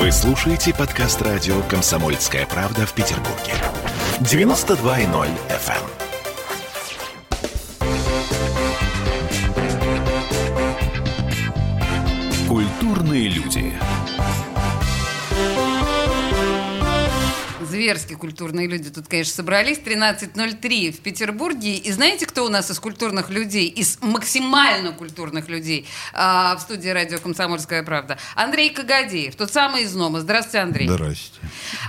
Вы слушаете подкаст радио «Комсомольская правда» в Петербурге. 92.0 FM. Культурные люди. Зверски культурные люди тут, конечно, собрались. 13.03 в Петербурге. И знаете, кто у нас из культурных людей, из максимально культурных людей а, в студии радио «Комсомольская правда»? Андрей Кагадеев, тот самый из Нома. Здравствуйте, Андрей. Здрасте.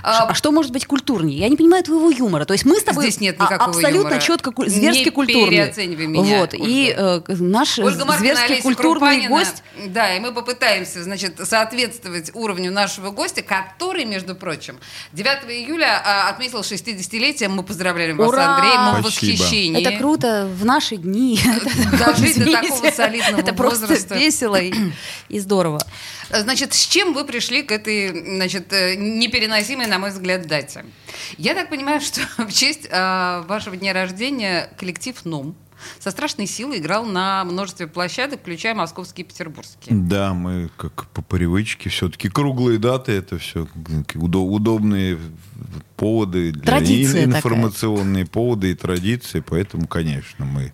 А, А что может быть культурнее? Я не понимаю твоего юмора. То есть мы с тобой Здесь нет никакого абсолютно юмора. четко зверски Не культурные. переоценивай меня, Вот. Ольга. И э, наш Ольга Маркина, зверски Олеся культурный Крупанина. гость. Да, и мы попытаемся, значит, соответствовать уровню нашего гостя, который, между прочим, 9 июля а, отметил 60-летие. Мы поздравляем вас, Ура! Андрей. Мы в восхищении. Это круто в наши дни. Дожить до такого солидного Это просто возраста. весело и и здорово. Значит, с чем вы пришли к этой, значит, э, непереносимой, на мой взгляд, дате? Я так понимаю, что в честь э, вашего дня рождения коллектив НУМ со страшной силой играл на множестве площадок, включая московские и петербургские. Да, мы как по привычке все-таки круглые даты, это все удобные поводы, для Традиция и такая. информационные поводы и традиции, поэтому, конечно, мы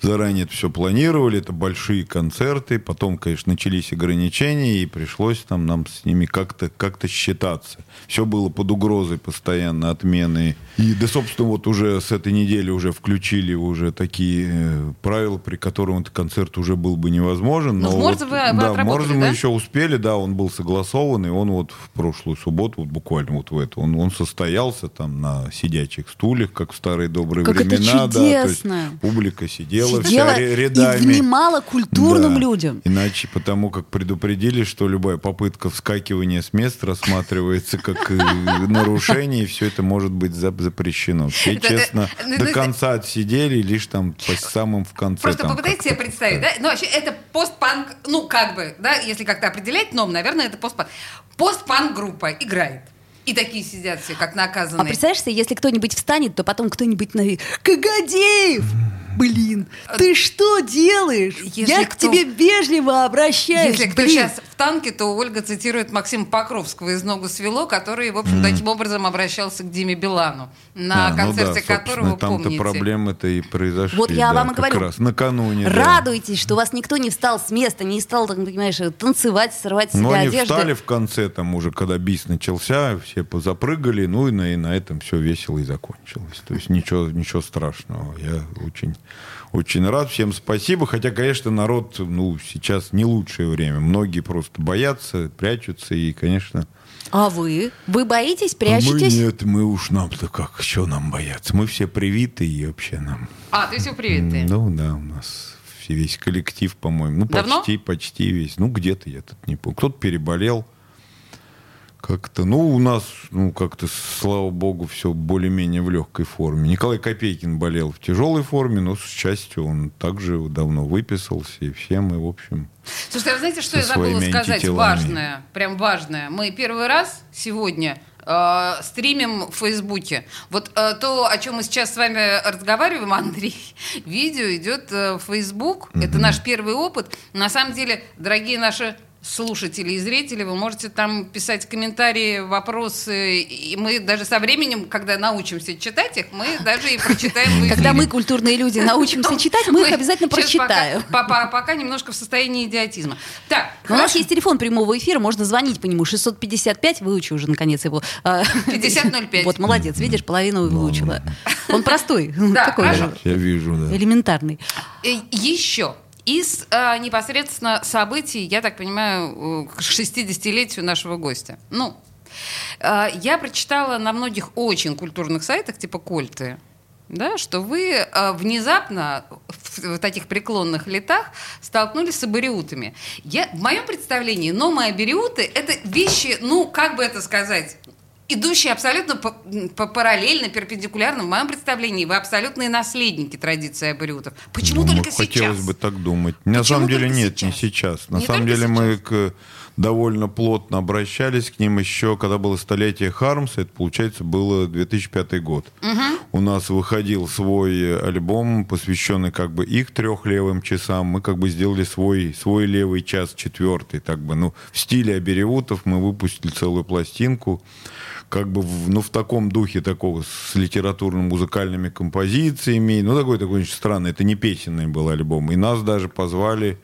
заранее это все планировали, это большие концерты, потом, конечно, начались ограничения, и пришлось нам, нам с ними как-то как считаться. Все было под угрозой постоянно отмены. И, да, собственно, вот уже с этой недели уже включили уже такие э, правила, при котором этот концерт уже был бы невозможен. Но в вот- Морзе вы- вы да, в Морзе мы да? еще успели, да, он был согласован, и он вот в прошлую субботу, вот буквально вот в эту, он, он состоялся там на сидячих стульях, как в старые добрые Как это времена. да, то есть чудесно. публика сидела, Сидела вся ре- и рядами. внимала культурным Да. людям. Иначе потому как предупредили, что любая попытка вскакивания с мест рассматривается как э, нарушение, и все это может быть за- запрещено. Все Это- честно э, до ну, конца отсидели, лишь там по самым в конце. Просто попытайтесь себе представить, да? Ну, вообще, это постпанк, ну, как бы, да, если как-то определять ном, наверное, это постпанк. Постпанк-группа играет. И такие сидят все, как наказанные. А представляешь если кто-нибудь встанет, то потом кто-нибудь на Кагадеев! Блин, ты что делаешь? Если Я к кто- тебе вежливо обращаюсь. Если кто блин. сейчас в танке, то Ольга цитирует Максима Покровского из «Ногу свело», который, в общем, таким образом обращался к Диме Билану, на А, ну концерте да, которого, там-то помните. проблемы-то и произошли. Вот я да, вам и как говорю. раз накануне. да. Радуйтесь, что у вас никто не встал с места, не стал, так, понимаешь, танцевать, срывать с себя Ну, они одежду. встали в конце, там уже, когда бис начался, все позапрыгали, ну и на, и на этом все весело и закончилось. То есть ничего, ничего страшного. Я очень, очень рад. Всем спасибо. Хотя, конечно, народ, ну, сейчас не лучшее время. Многие просто боятся, прячутся и, конечно... А вы? Вы боитесь, А прячетесь? мы нет, мы уж нам-то как, что нам бояться? Мы все привиты и вообще нам... А, то есть вы привиты. Ну да, у нас все- весь коллектив, по-моему. Ну, Давно? почти, почти весь. Ну, где-то я тут не помню. Кто-то переболел. Как-то, ну, у нас, ну, как-то, слава богу, все более-менее в легкой форме. Николай Копейкин болел в тяжелой форме, но, с счастью, он также давно выписался, и все мы, в общем... Слушайте, а вы знаете, что я забыла сказать? Важное, прям важное. Мы первый раз сегодня э, стримим в Фейсбуке. Вот э, то, о чем мы сейчас с вами разговариваем, Андрей, видео идет э, в Фейсбук. Это наш первый опыт. На самом деле, дорогие наши слушатели и зрители, вы можете там писать комментарии, вопросы, и мы даже со временем, когда научимся читать их, мы даже и прочитаем в Когда мы, культурные люди, научимся читать, мы их обязательно прочитаем. Пока, немножко в состоянии идиотизма. Так, у нас есть телефон прямого эфира, можно звонить по нему. 655, выучи уже наконец его. А, 5005. Вот, молодец, видишь, половину выучила. Он простой, Да, такой хорошо. же, Я вижу, да. элементарный. Э, Еще из э, непосредственно событий, я так понимаю, к 60-летию нашего гостя. Ну, э, я прочитала на многих очень культурных сайтах, типа Кольты, да, что вы э, внезапно в, в таких преклонных летах столкнулись с абориутами. Я, в моем представлении, номы абориуты — это вещи, ну, как бы это сказать, идущие абсолютно по, по- параллельно, перпендикулярно. В моем представлении вы абсолютные наследники традиции абориутов. Почему Ну, только Хотелось сейчас? бы так думать. На Почему самом деле нет, не сейчас? сейчас. На Не самом деле мы к... довольно плотно обращались к ним еще, когда было столетие Хармса, это, получается, было 2005 год. У нас выходил свой альбом, посвященный как бы их трех левым часам. Мы как бы сделали свой, свой левый час, четвертый, так бы, ну, в стиле Аберевутов мы выпустили целую пластинку как бы в, ну, в таком духе такого с литературно-музыкальными композициями. Ну, такой такой очень странный. Это не песенный был альбом. И нас даже позвали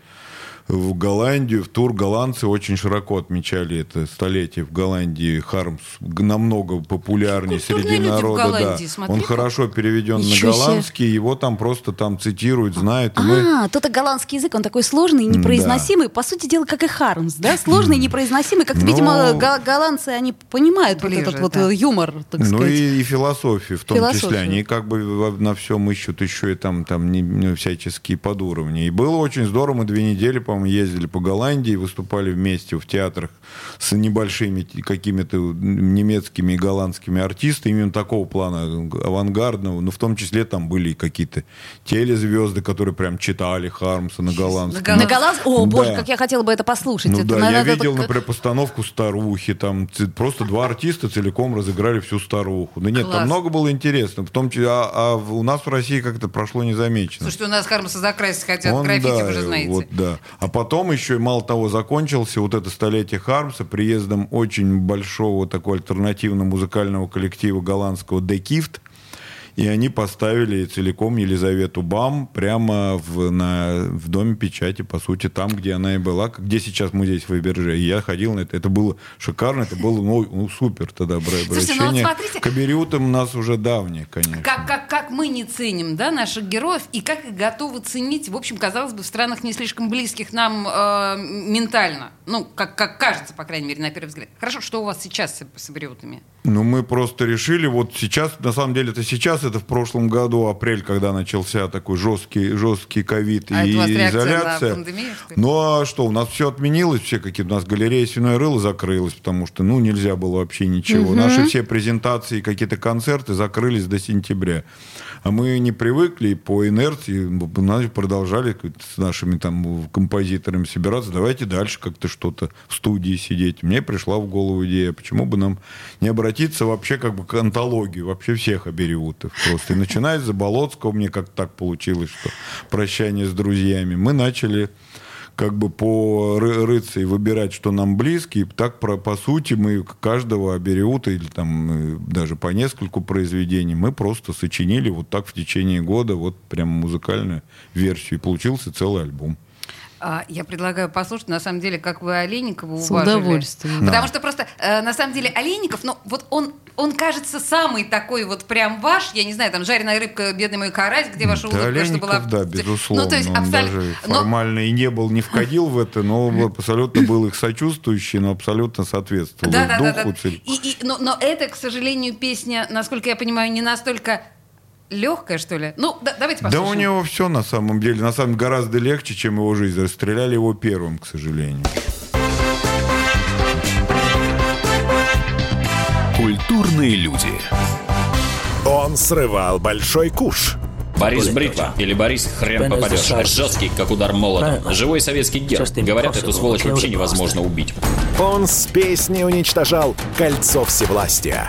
в Голландию, в тур голландцы очень широко отмечали это столетие в Голландии. Хармс намного популярнее среди народа. Голландии, да. смотри Он как. хорошо переведен на себе. голландский, его там просто там цитируют, знают. и мы- А, тут и голландский язык, он такой сложный и непроизносимый. По сути дела, как и Хармс, да? Сложный и непроизносимый. Как-то, Ну, видимо, го- голландцы, они понимают вот этот вот да. юмор, так Ну сказать. и, и философию в том Философию. числе. Они как бы на всем ищут еще и там, там не, всяческие подуровни. И было очень здорово. Мы две недели, по-моему, ездили по Голландии, выступали вместе в театрах с небольшими какими-то немецкими и голландскими артистами именно такого плана авангардного. Но в том числе там были и какие-то телезвезды, которые прям читали Хармса на голландском. На На голландском? О, боже, Да. как я хотела бы это послушать. Ну Это, да, я наверное, видел, только- например, постановку «Старухи», там просто два артиста целиком разыграли всю «Старуху». Да нет, Класс. там много было интересно, в том числе, а, а у нас в России как-то прошло незамечено. Слушайте, у нас Хармса закрасить хотят Он, граффити, да, вы же знаете. Вот, да. А потом еще, мало того, закончился вот это столетие Хармса приездом очень большого такого альтернативно-музыкального коллектива голландского «The Gift». И они поставили целиком Елизавету Бам прямо в, на, в Доме печати, по сути, там, где она и была, где сейчас музей Фаберже. И я ходил на это. Это было шикарно, это было ну, ну, супер тогда бра- Слушайте, ну вот обращение. смотрите. К Абериутам нас уже давнее, конечно. Как, как, как мы не ценим да, наших героев и как их готовы ценить, в общем, казалось бы, в странах не слишком близких нам э, ментально. Ну, как, как кажется, по крайней мере, на первый взгляд. Хорошо, что у вас сейчас с, с абориутами? Ну, мы просто решили, вот сейчас, на самом деле, это сейчас, это в прошлом году, апрель, когда начался такой жесткий, жесткий ковид А и изоляция. пандемию, что ли? Ну, а что, у нас все отменилось, все какие-то, у нас галерея «Свиное рыло» закрылась, потому что, ну, нельзя было вообще ничего. Наши все презентации, какие-то концерты закрылись до сентября. А мы не привыкли по инерции, продолжали с нашими там композиторами собираться, давайте дальше как-то что-то в студии сидеть. Мне пришла в голову идея, почему бы нам не обратиться вообще как бы к антологии, вообще всех абериутов просто. И начиная с Заболоцкого, мне как так получилось, что прощание с друзьями, мы начали как бы по ры- рыться и выбирать, что нам близко, и так про, по сути мы каждого Абериута или там э, даже по нескольку произведений мы просто сочинили вот так в течение года вот прям музыкальную версию, и получился целый альбом. А, я предлагаю послушать, на самом деле, как вы Олейникова С уважили. удовольствием. Потому что просто, э, на самом деле, Олейников, ну, вот он, он кажется самый такой вот прям ваш, я не знаю, там, жареная рыбка, бедный мой карась, где ваша Да, улыбка, что Олейников, была... да, безусловно. Ну, то есть, он абсолютно... даже но- формально и не был, не входил в это, но абсолютно был их сочувствующий, но абсолютно соответствовал Да, да, да, духу. да. цель- И, и- но, но это, к сожалению, песня, насколько я понимаю, не настолько легкая, что ли. Ну, да- давайте Да послушаем. у него все на самом деле, на самом деле гораздо легче, чем его жизнь. Расстреляли его первым, к сожалению. Культурные люди. Он срывал большой куш. Борис Бритва или Борис Хрен попадешь. Жесткий, как удар молотом. Живой советский герб. Говорят, эту сволочь вообще невозможно убить. Он с песней уничтожал кольцо всевластия.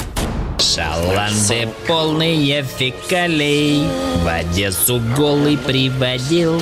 Шаланды полные фекалей. В Одессу голый приводил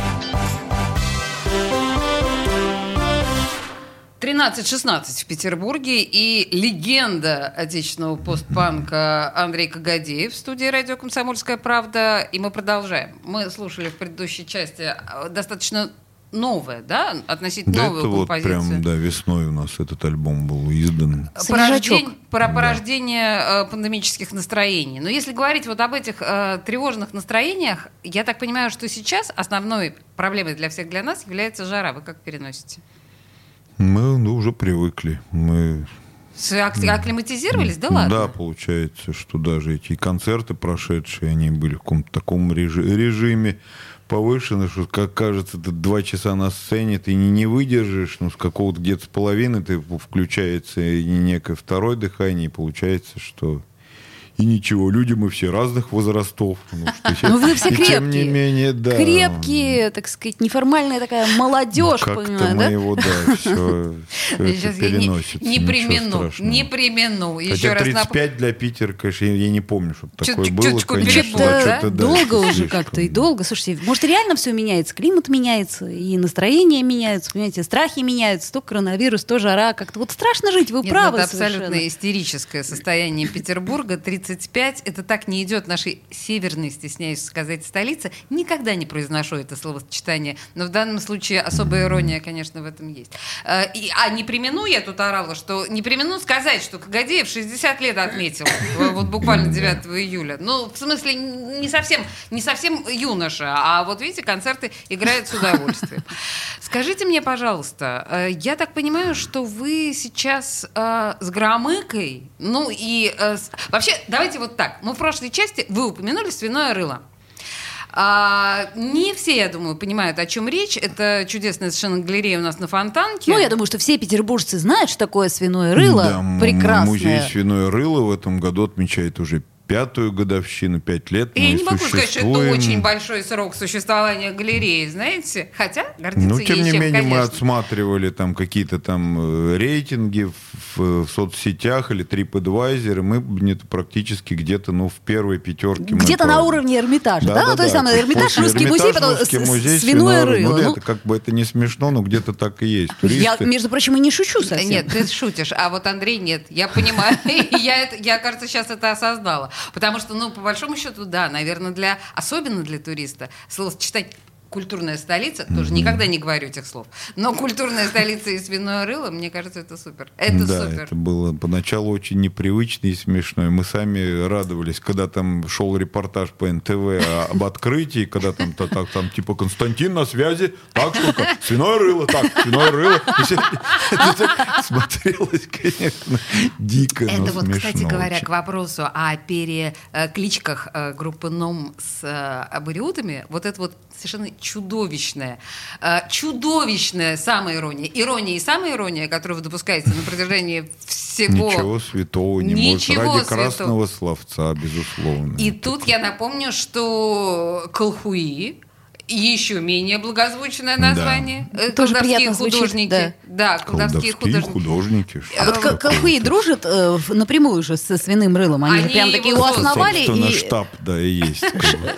13-16 в Петербурге и легенда отечественного постпанка Андрей Кагадеев в студии радио «Комсомольская правда». И мы продолжаем. Мы слушали в предыдущей части э, достаточно новое, да, относительно Да, новую это вот композицию. прям, да, весной у нас этот альбом был издан. порождень- про порождение э, пандемических настроений. Но если говорить вот об этих э, тревожных настроениях, я так понимаю, что сейчас основной проблемой для всех для нас является жара. Вы как переносите? Мы ну, уже привыкли. Мы Акклиматизировались? Да ладно? Да, получается, что даже эти концерты прошедшие, они были в каком-то таком режи- режиме повышенном, что, как кажется, ты два часа на сцене, ты не, не выдержишь, ну, с какого-то где-то с половины ты включается некое второе дыхание, и получается, что и ничего, люди мы все разных возрастов. Ну, что Ну вы все и крепкие. Тем не менее, да. Крепкие, так сказать, неформальная такая молодежь, Как-то понимаю, мы да? его, да, все, Сейчас я не, примену, страшного. не примену. Еще Хотя раз нап- 35 для Питера, конечно, я, я не помню, что такое Чуть- было. Что-то да? что-то, да, долго уже слишком. как-то и долго. Слушайте, может, реально все меняется, климат меняется, и настроение меняется, понимаете, страхи меняются, то коронавирус, то жара, как-то вот страшно жить, вы Нет, ну, правы это абсолютно совершенно. истерическое состояние Петербурга. 35. Это так не идет нашей северной, стесняюсь сказать, столице. Никогда не произношу это словосочетание. Но в данном случае особая ирония, конечно, в этом есть. Э, и- а не примену, я тут орала, что не примену сказать, что Кагадеев 60 лет отметил. э, Вот буквально 9 июля. Ну, в смысле, не совсем, не совсем юноша. А вот видите, концерты играют с удовольствием. Скажите мне, пожалуйста, э, я так понимаю, что вы сейчас э, с громыкой, ну и э, с- вообще, давайте вот так. Мы в прошлой части вы упомянули свиное рыло. А, не все, я думаю, понимают, о чем речь. Это чудесная совершенно галерея у нас на Фонтанке. Ну, я думаю, что все петербуржцы знают, что такое свиное рыло. Да, Прекрасное. Музей свиное рыло в этом году отмечает уже пятую годовщину, пять лет. И я мы не могу сказать, что это очень большой срок существования галереи, знаете? Хотя гордиться Ну, тем не чем, менее, мы конечно. отсматривали там какие-то там э, рейтинги в, в соцсетях или TripAdvisor, и мы где-то практически где-то, ну, в первой пятерке. мы Где-то на уровне Эрмитажа, да? Ну, то есть там Эрмитаж, Русский музей, потом Русский музей, свиное рыло. Ну, да, Ну, это как бы это не смешно, но где-то так и есть. Я, Туристы- между прочим, и не шучу Да совсем. Нет, ты шутишь, а вот Андрей нет. Я понимаю, я, это, я, кажется, сейчас это осознала. Потому что, ну, по большому счету, да, наверное, для, особенно для туриста, словосочетание культурная столица, тоже никогда не говорю этих слов, но культурная столица и свиное рыло, мне кажется, это супер. Это да, супер. это было поначалу очень непривычно и смешно. Мы сами радовались, когда там шел репортаж по НТВ об открытии, когда там, та- так, там типа Константин на связи, так штука, свиное рыло, так, свиное рыло. Смотрелось, конечно, дико, Это вот, кстати говоря, к вопросу о перекличках э, группы НОМ с э, абориутами, вот это вот совершенно чудовищная, э, чудовищная самоирония, ирония и самоирония, которую вы допускаете на протяжении всего... Ничего святого не Ничего может. Ради святого. красного словца, безусловно. И тут я напомню, что Колхуи еще менее благозвучное название. Э, Тоже приятно звучит, художники. Да, колдовские Колдовские художники. художники. А вот колхуи дружат э, напрямую же со свиным рылом. Они, же Они прям такие его основали. Собственно, И штаб, да, и есть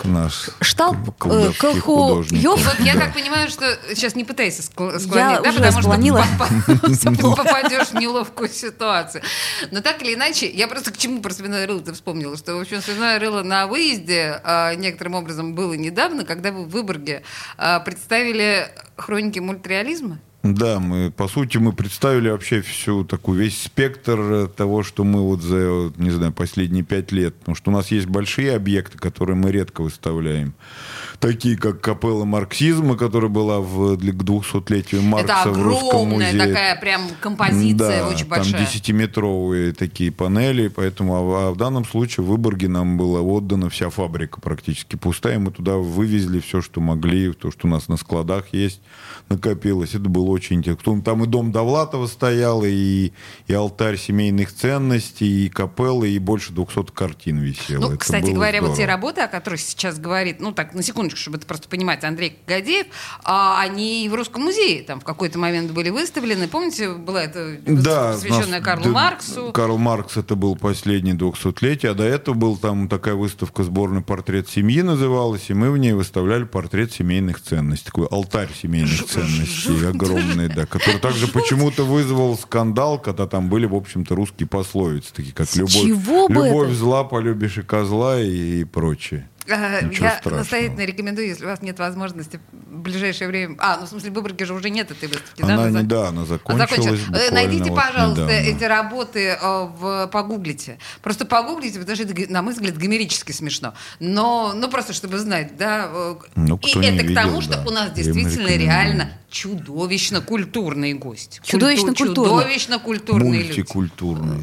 наш штаб э, колху вот я Да. так понимаю, что сейчас не пытайся склонить, да, уже потому что поп- попадешь в неловкую ситуацию. Но так или иначе, я просто к чему про свиное рыло вспомнила, что, в общем, свиное рыло на выезде а, некоторым образом было недавно, когда вы в Выборге а, представили хроники мультреализма. Да, мы, по сути, мы представили вообще всю такую, весь спектр э, того, что мы вот за, не знаю, последние пять лет, потому что у нас есть большие объекты, которые мы редко выставляем, такие как капелла марксизма, которая была в, для, к 200-летию Маркса Это в Русском огромная музее. такая прям композиция, да, очень там большая. 10-метровые такие панели, поэтому а, а в данном случае в Выборге нам была отдана вся фабрика практически пустая, мы туда вывезли все, что могли, то, что у нас на складах есть, накопилось. Это было очень интересно. Там и дом Довлатова стоял, и, и алтарь семейных ценностей, и капелла, и больше 200 картин висело. Ну, Это кстати говоря, вот те здорово. работы, о которых сейчас говорит, ну так, на секундочку, чтобы это просто понимать, Андрей Гадеев, а, они и в Русском музее там в какой-то момент были выставлены. Помните, была это Да, посвященная нас- Карлу да, Марксу? Карл Маркс это был последний 200-летие, а до этого был там такая выставка «Сборный портрет семьи» называлась, и мы в ней выставляли портрет семейных ценностей, такой алтарь семейных ценностей огромный, да, который также почему-то вызвал скандал, когда там были, в общем-то, русские пословицы, такие как «любовь, любовь зла, полюбишь и козла» и, и прочее. Э, Ничего Я страшного. настоятельно рекомендую, если у вас нет возможности в ближайшее время... А, ну в смысле, в Выборге же уже нет этой выставки. да? Она Она за- не, да, она А, закончилась. закончилось. Э, Найдите, вот пожалуйста, недавно. эти работы э, в, погуглите. Просто погуглите, потому что это, на мой взгляд, гомерически смешно. Но, ну, просто чтобы знать, да. Ну, И это к тому, видел, что да. у нас действительно реально чудовищно культурный гость. Чудовищно Культу- культурно. Чудовищно культурные люди. Мультикультурный.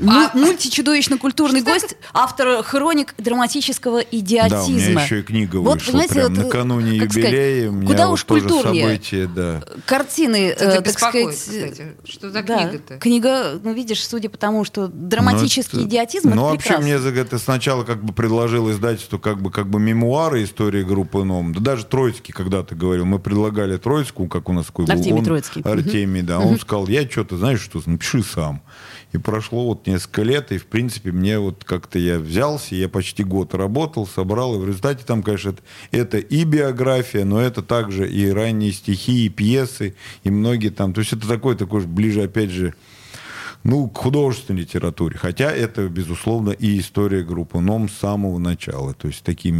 Му- Мультичудовищно-культурный гость, автор хроник драматического идиотизма. Да, у меня еще и книга Вот, вышла. понимаете, прям вот, накануне сказать, юбилея. у меня куда вот уж тоже культурнее. событие, да. Картины, Это э, так сказать. кстати. Что за да, книга-то? Книга, ну, видишь, судя по тому, что драматический Ну, идиотизм, Ну, это вообще, мне это сначала как бы предложил издательство как бы, как бы мемуары истории группы НОМ. Да даже Троицкий когда-то говорил. Мы предлагали Троицкому, как у нас такой был. Артемий он- Троицкий. Артемий, да. Он сказал, я что-то, знаешь что, напиши сам. И прошло вот несколько лет, и, в принципе, мне вот как-то я взялся, я почти год работал, собрал, и в результате там, конечно, это, это и биография, но это также и ранние стихи, и пьесы, и многие там. То есть это такой, такой же ближе, опять же, ну, к художественной литературе. Хотя это, безусловно, и история группы НОМ с самого начала. То есть такие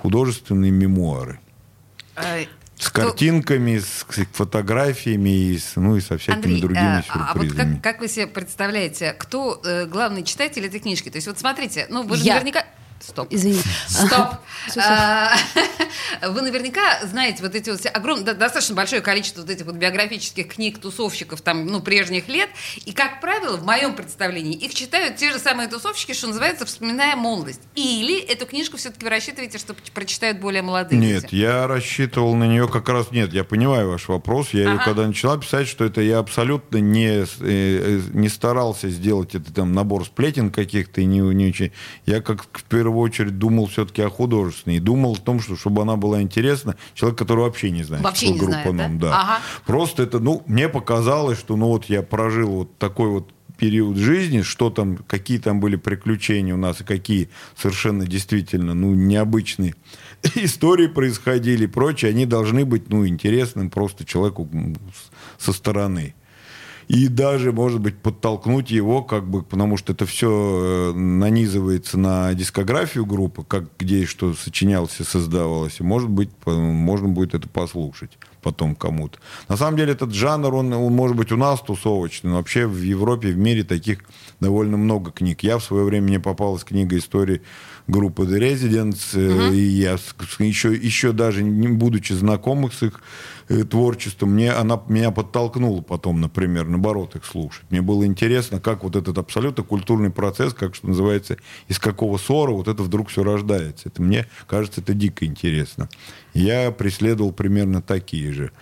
художественные мемуары. Э, С кто- картинками, с фотографиями, и с- ну и со всякими Андрей, другими а, а вот сюрпризами. как, как вы себе представляете, кто э, главный читатель этой книжки? То есть вот смотрите, ну вы же Я. наверняка... Стоп. Извини. Стоп. А, Вы наверняка знаете вот эти вот все огромное, достаточно большое количество вот этих вот биографических книг тусовщиков там, ну, прежних лет. И, как правило, в моем представлении, их читают те же самые тусовщики, что называется, вспоминая молодость. Или эту книжку все-таки вы рассчитываете, что прочитают более молодые Нет, люди? я рассчитывал на нее как раз... Нет, я понимаю ваш вопрос. Я ее когда начала писать, что это я абсолютно не, э, э, не старался сделать это там набор сплетен каких-то и не, не очень... Я как в первую очередь думал все-таки о художественной. И думал о том, что чтобы она была интересна, человек, который вообще не знает, Вообще что не группа знает, да? «Ном», да. Ага. Просто это, ну, мне показалось, что, ну, вот я прожил вот такой вот период жизни, что там, какие там были приключения у нас и какие совершенно действительно, ну, необычные истории происходили и прочее, они должны быть, ну, интересным просто человеку со стороны. И даже, может быть, подтолкнуть его, как бы, потому что это все нанизывается на дискографию группы, как где и что сочинялось и создавалось. И, может быть, можно будет это послушать потом кому-то. На самом деле, этот жанр, он, он может быть у нас тусовочный, но вообще в Европе, в мире таких довольно много книг. Я в свое время, мне попалась книга истории группы The Residents, э, и я еще, еще даже не будучи знакомых с их э, творчеством, мне, она меня подтолкнула потом, например, наоборот, их слушать. Мне было интересно, как вот этот абсолютно культурный процесс, как что называется, из какого ссора вот это вдруг все рождается. Это мне кажется, это дико интересно. Я преследовал примерно такие же.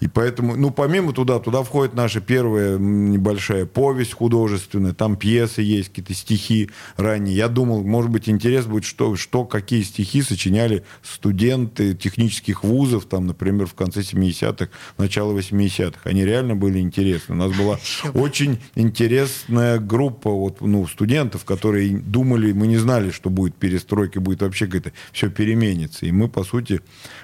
И поэтому, ну, помимо туда, туда входит наша первая небольшая повесть художественная, там пьесы есть, какие-то стихи ранние. Я думал, может быть, интерес будет, что, что какие стихи сочиняли студенты технических вузов, там, например, в конце 70-х, начало 80-х. Они реально были интересны. У нас была очень интересная группа вот, ну, студентов, которые думали, мы не знали, что будет перестройка, будет вообще какое-то все переменится. И мы, по сути,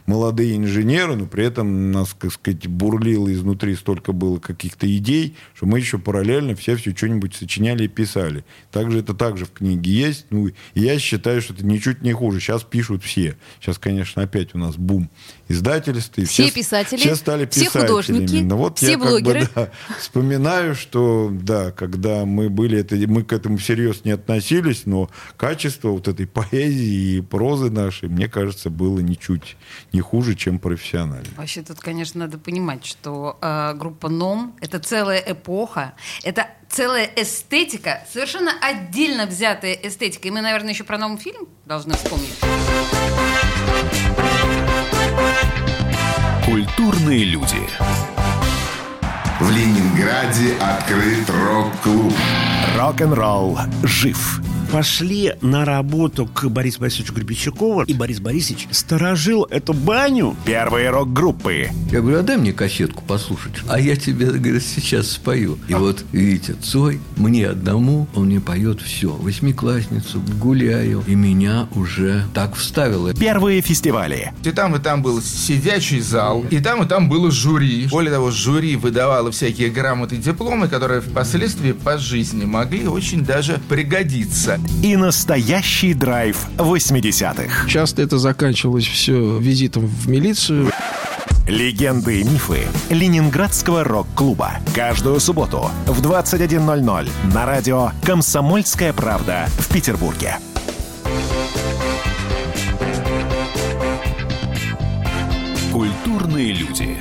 молодые инженеры, но при этом нас, так сказать, бурлило изнутри столько было каких-то идей, что мы еще параллельно все все что-нибудь сочиняли и писали. Также это также в книге есть. Ну, я считаю, что это ничуть не хуже. Сейчас пишут все. Сейчас, конечно, опять у нас бум издательств. и Все писатели, все стали все писателями. художники, Но вот все я как бы, блогеры. да, вспоминаю, что да, когда мы были, это, мы к этому всерьез не относились, но качество вот этой поэзии и прозы нашей, мне кажется, было ничуть не хуже, чем профессионально. Вообще тут, конечно, надо понимать, что э, группа НОМ — это целая эпоха, это целая эстетика, совершенно отдельно взятая эстетика. И мы, наверное, еще про новый фильм должны вспомнить. Культурные люди. В Ленинграде открыт рок-клуб. Рок-н-ролл жив пошли на работу к Борису Борисовичу Гребенщикову, и Борис Борисович сторожил эту баню. Первые рок-группы. Я говорю, а дай мне кассетку послушать. А я тебе, говорит, сейчас спою. И вот, видите, Цой, мне одному, он мне поет все. Восьмиклассницу, гуляю. И меня уже так вставило. Первые фестивали. И там, и там был сидячий зал, и там, и там было жюри. Более того, жюри выдавало всякие грамоты и дипломы, которые впоследствии по жизни могли очень даже пригодиться. и настоящий драйв 80-х. Часто это заканчивалось все визитом в милицию. Легенды и мифы Ленинградского рок-клуба. Каждую субботу в 21.00 на радио «Комсомольская правда» в Петербурге. Культурные люди.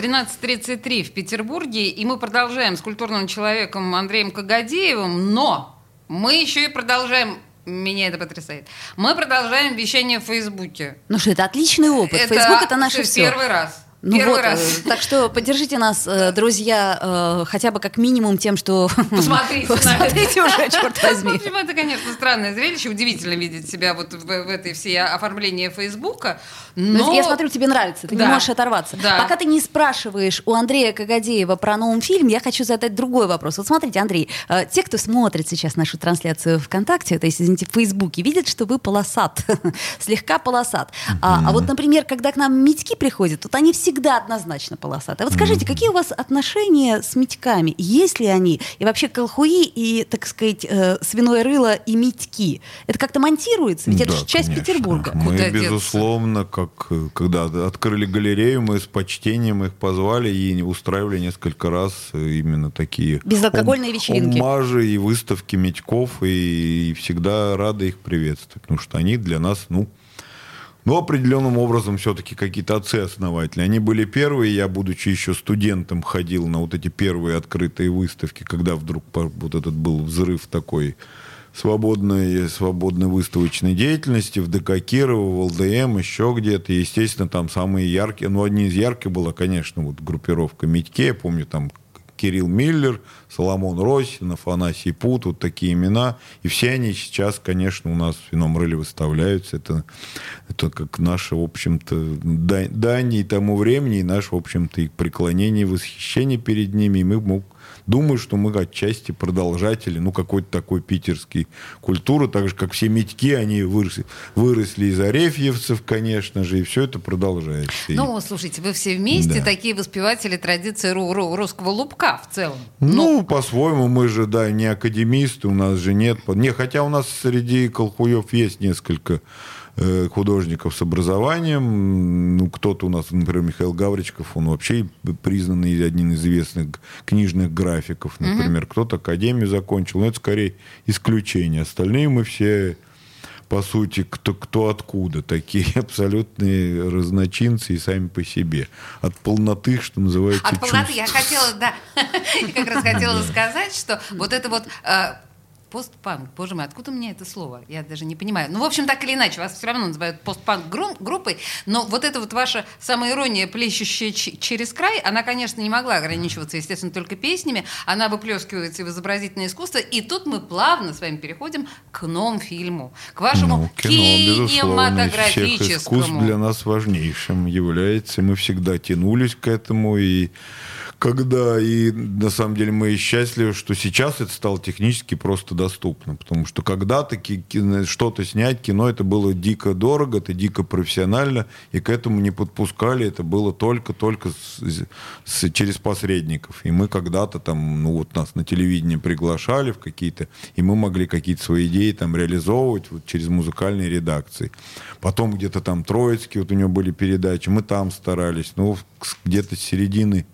13.33 в Петербурге, и мы продолжаем с культурным человеком Андреем Кагадеевым, но мы еще и продолжаем меня это потрясает. Мы продолжаем вещание в Фейсбуке. Ну что, это отличный опыт. Это Фейсбук это наше все. Первый раз. Ну Первый вот, раз. э, так что поддержите нас, э, друзья, э, хотя бы как минимум тем, что... Посмотрите. Посмотрите уже, черт В возьми. общем, это, конечно, странное зрелище. Удивительно видеть себя вот в, в этой всей оформлении Фейсбука. Ну, Но... Я смотрю, тебе нравится, ты Да. не можешь оторваться. Да. Пока ты не спрашиваешь у Андрея Кагадеева про новый фильм, я хочу задать другой вопрос. Вот смотрите, Андрей, те, кто смотрит сейчас нашу трансляцию ВКонтакте, то есть, извините, в Фейсбуке, видят, что вы полосат, слегка полосат. А, а вот, например, когда к нам Митьки приходят, вот они всегда однозначно полосатые. Вот скажите, какие у вас отношения с Митьками? Есть ли они? И вообще колхуи и, так сказать, э, свиное рыло и Митьки? Это как-то монтируется? Ведь это Да, же часть конечно. Петербурга. Мы, Куда деться? безусловно, как э, когда открыли галерею, мы с почтением их позвали и устраивали несколько раз э, именно такие Безалкогольные ом- вечеринки. оммажи и выставки Медьков, и, и всегда рады их приветствовать, потому что они для нас, ну, ну, определенным образом все-таки какие-то отцы-основатели. Они были первые, я, будучи еще студентом, ходил на вот эти первые открытые выставки, когда вдруг вот этот был взрыв такой свободной, свободной выставочной деятельности в ДК Кирова, в ЛДМ, еще где-то. Естественно, там самые яркие, ну, одни из ярких была, конечно, вот группировка Митьке, я помню, там Кирилл Миллер, Соломон Росин, Афанасий Пут, вот такие имена. И все они сейчас, конечно, у нас в Вином Рыле выставляются. Это, это как наше, в общем-то, да- дань и тому времени, и наше, в общем-то, и преклонение, восхищение перед ними. И мы думаю, что мы отчасти продолжатели, ну, какой-то такой питерской культуры, так же, как все Митьки, они выросли, выросли из арефьевцев, конечно же, и все это продолжается. И- Ну, слушайте, вы все вместе Да. такие воспеватели традиции ру- ру- русского лубка в целом. Ну, по-своему, мы же, да, не академисты, у нас же нет... Не, хотя у нас среди колхуев есть несколько художников с образованием. Ну, кто-то у нас, например, Михаил Гавричков, он вообще признанный один из известных книжных графиков, например. Кто-то академию закончил, но это скорее исключение. Остальные мы все по сути, кто, кто откуда, такие абсолютные разночинцы и сами по себе. От полноты, что называется, От полноты чувств. я хотела, да, я как раз хотела сказать, что вот это вот э, постпанк, боже мой, откуда у меня это слово? Я даже не понимаю. Ну, в общем, так или иначе, вас все равно называют постпанк гру- группой, но вот эта вот ваша самоирония, плещущая через край, она, конечно, не могла ограничиваться, естественно, только песнями, она выплескивается и в изобразительное искусство, и тут мы плавно с вами переходим к новому фильму, к вашему Ну, кино, всех искусств кинематографическому. для нас важнейшим является. Мы всегда тянулись к этому, и когда, и на самом деле мы счастливы, что сейчас это стало технически просто доступно, потому что когда-то что-то снять, кино, это было дико дорого, это дико профессионально, и к этому не подпускали, это было только-только с- с- через посредников. И мы когда-то там, ну вот нас на телевидении приглашали в какие-то, и мы могли какие-то свои идеи там реализовывать вот через музыкальные редакции. Потом где-то там Троицкий, вот у него были передачи, мы там старались, ну где-то с середины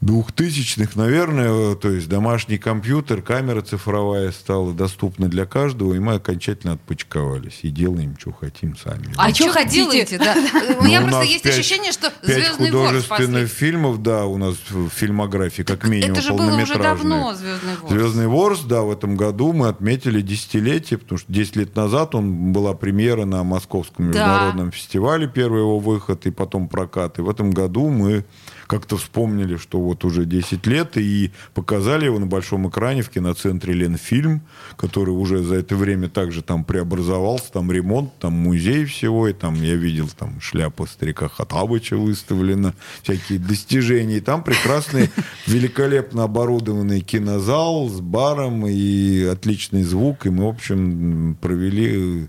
двухтысячных, наверное, то есть домашний компьютер, камера цифровая стала доступна для каждого, и мы окончательно отпочковались и делаем, что хотим сами. А, А что хотите? Да. У Ну, меня у просто нас есть пять- ощущение, что Пять Звездный ворс художественных фильмов, да, у нас в фильмографии, как минимум, Это же было уже полнометражные. давно Звездный ворс. Звездный ворс, да, в этом году мы отметили десятилетие, потому что 10 лет назад он была премьера на Московском Да. международном фестивале, первый его выход, и потом прокат. И в этом году мы как-то вспомнили, что вот уже 10 лет, и показали его на большом экране в киноцентре Ленфильм, который уже за это время также там преобразовался, там ремонт, там музей всего, и там я видел там шляпа старика Хатабыча выставлена, всякие достижения. И там прекрасный, великолепно оборудованный кинозал с баром и отличный звук, и мы, в общем, провели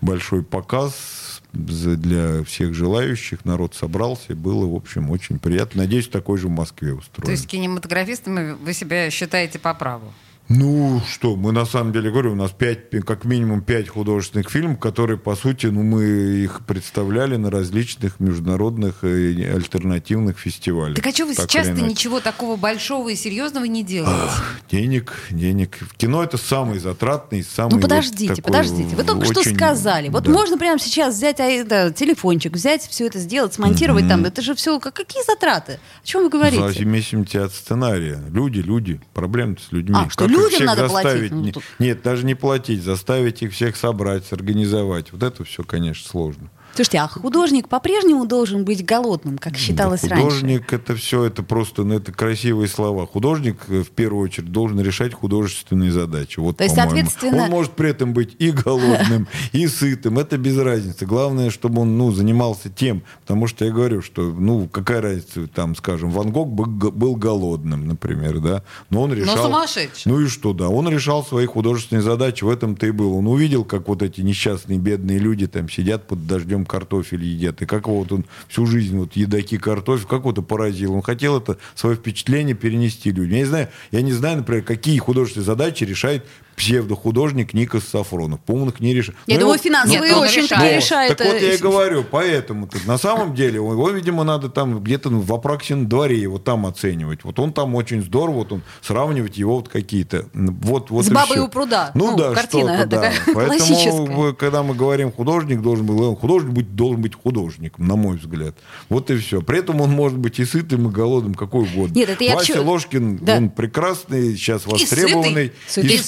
большой показ для всех желающих. Народ собрался, было, в общем, очень приятно. Надеюсь, такой же в Москве устроен. То есть кинематографистами вы себя считаете по праву? Ну что, мы на самом деле говорю, у нас пять, как минимум пять художественных фильмов, которые, по сути, ну, мы их представляли на различных международных и альтернативных фестивалях. Так а что вы Так сейчас-то ничего такого большого и серьезного не делаете? Денег, денег. В кино это самый затратный, самый Ну вот подождите, такой подождите. Вы только что очень- сказали. Вот да. можно прямо сейчас взять а, это, телефончик, взять все это сделать, смонтировать там. Это же все. Какие затраты? О чем вы говорите? зависимости от сценария. Люди, люди. Проблема с людьми. А, что людям всех надо платить? заставить? Ну, Не- тут- Нет, даже не платить. Заставить их всех собрать, организовать. Вот это все, конечно, сложно. Слушайте, а художник по-прежнему должен быть голодным, как считалось Да, раньше? художник это все, это просто, ну, это красивые слова. Художник э, в первую очередь должен решать художественные задачи. Вот, То есть, соответственно- Он может при этом быть и голодным, и сытым. Это без разницы. Главное, чтобы он, ну, занимался тем. Потому что я говорю, что, ну, какая разница, там, скажем, Ван Гог был голодным, например, да. Но он решал... сумасшедший. Ну и что, да. Он решал свои художественные задачи, в этом-то и был. Он увидел, как вот эти несчастные бедные люди там сидят под дождем картофель едят. И как вот он всю жизнь вот едаки картофель, как вот это поразило. Он хотел это свое впечатление перенести людям. Я не знаю, я не знаю, например, какие художественные задачи решает псевдохудожник Никос Сафронов. По-моему, он их не решает. Я Ну, думаю, его- финансовые Нет, он очень решает. вот. решает. Так вот я и говорю, поэтому на самом деле его, видимо, надо там где-то в Апраксин дворе его там оценивать. Вот он там очень здорово, вот он сравнивать его вот какие-то. Вот, вот С бабой всё. у пруда. Ну, Ну, да, картина да. Поэтому, когда мы говорим художник должен был, он художник быть, должен быть художником, на мой взгляд. Вот и все. При этом он может быть и сытым, и голодным, какой угодно. Нет, это я к Вася Ложкин, Да. он прекрасный, сейчас востребованный. Сытый И,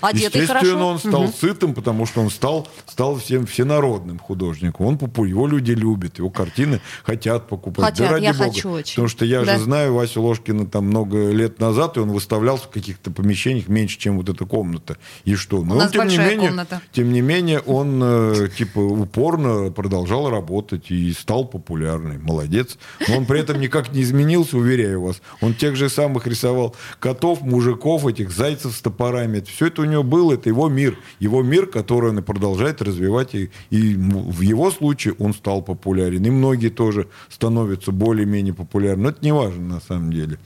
Одетый естественно, хорошо. он стал Мгм. сытым, потому что он стал, стал всем всенародным художником. Он попу- его люди любят, его картины хотят покупать. Хотят, да ради я бога. хочу очень. Потому что я Да. же знаю Васю Ложкина там много лет назад, и он выставлялся в каких-то помещениях меньше, чем вот эта комната. И что? Но У нас он, тем не менее, комната. тем не менее, он э, типа упорно продолжал работать и стал популярный. Молодец. Но он при этом никак не изменился, уверяю вас. Он тех же самых рисовал котов, мужиков, этих зайцев с топорами. Это все это у него было, это его мир. Его мир, который он и продолжает развивать. И, и в его случае он стал популярен. И многие тоже становятся более-менее популярны. Но это не важно на самом деле.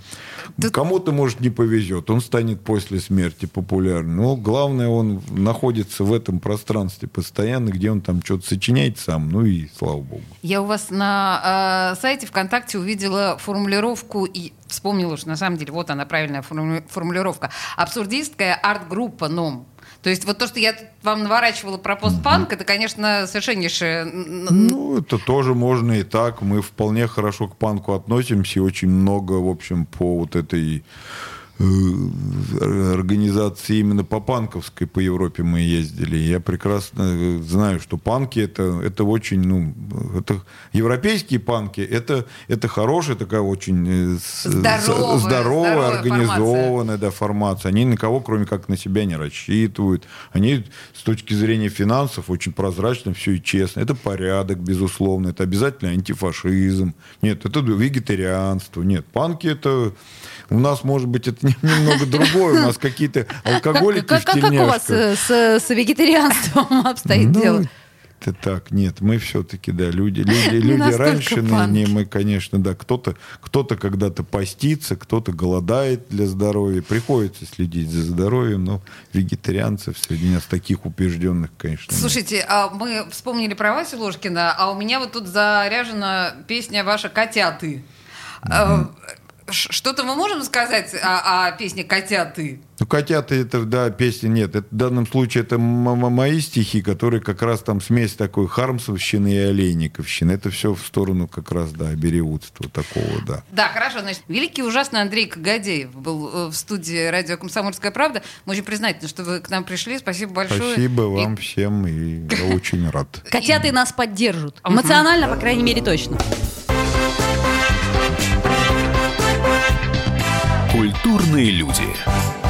Кому-то, может, не повезет. Он станет после смерти популярным. Но главное, он находится в этом пространстве постоянно, где он там что-то сочиняет сам. Ну и слава богу. Я у вас на э, сайте ВКонтакте увидела формулировку и вспомнила, что на самом деле вот она правильная форму- формулировка. Абсурдистская арт-группа НОМ. То есть вот то, что я вам наворачивала про постпанк, это, конечно, совершеннейшее... Ну, это тоже можно и так. Мы вполне хорошо к панку относимся. И очень много, в общем, по вот этой организации именно по панковской по Европе мы ездили. Я прекрасно э, знаю, что панки это, это очень, ну, это европейские панки, это, это хорошая такая очень э, Здоровая, здоровая, здоровая организованная да, формация. Они на кого, кроме как на себя, не рассчитывают. Они с точки зрения финансов очень прозрачно все и честно. Это порядок, безусловно. Это обязательно антифашизм. Нет, это вегетарианство. Нет, панки это... У нас, может быть, это немного другое. У нас какие-то алкоголики Как, как- как у вас э, с, с вегетарианством обстоит Ну, дело? Это так, нет, мы все-таки, да, люди, люди, люди раньше, не, мы, конечно, да, кто-то, кто-то когда-то постится, кто-то голодает для здоровья, приходится следить за здоровьем, но вегетарианцев среди нас таких убежденных, конечно, нет. Слушайте, а мы вспомнили про Васю Ложкина, а у меня вот тут заряжена песня ваша «Котяты». Ш- Что-то мы можем сказать о, о песне «Котяты»? Ну, котята, это, да, песня нет. Это, в данном случае это м- м- мои стихи, которые как раз там смесь такой хармсовщины и олейниковщины. Это все в сторону как раз, да, бериутства такого, да. Да, хорошо. Значит, великий ужасный Андрей Кагадеев был э, в студии радио «Комсомольская правда». Мы очень признательны, что вы к нам пришли. Спасибо большое. Спасибо И вам всем, и я очень рад. Котята и нас поддержат. Эмоционально, по крайней мере, точно. Культурные люди.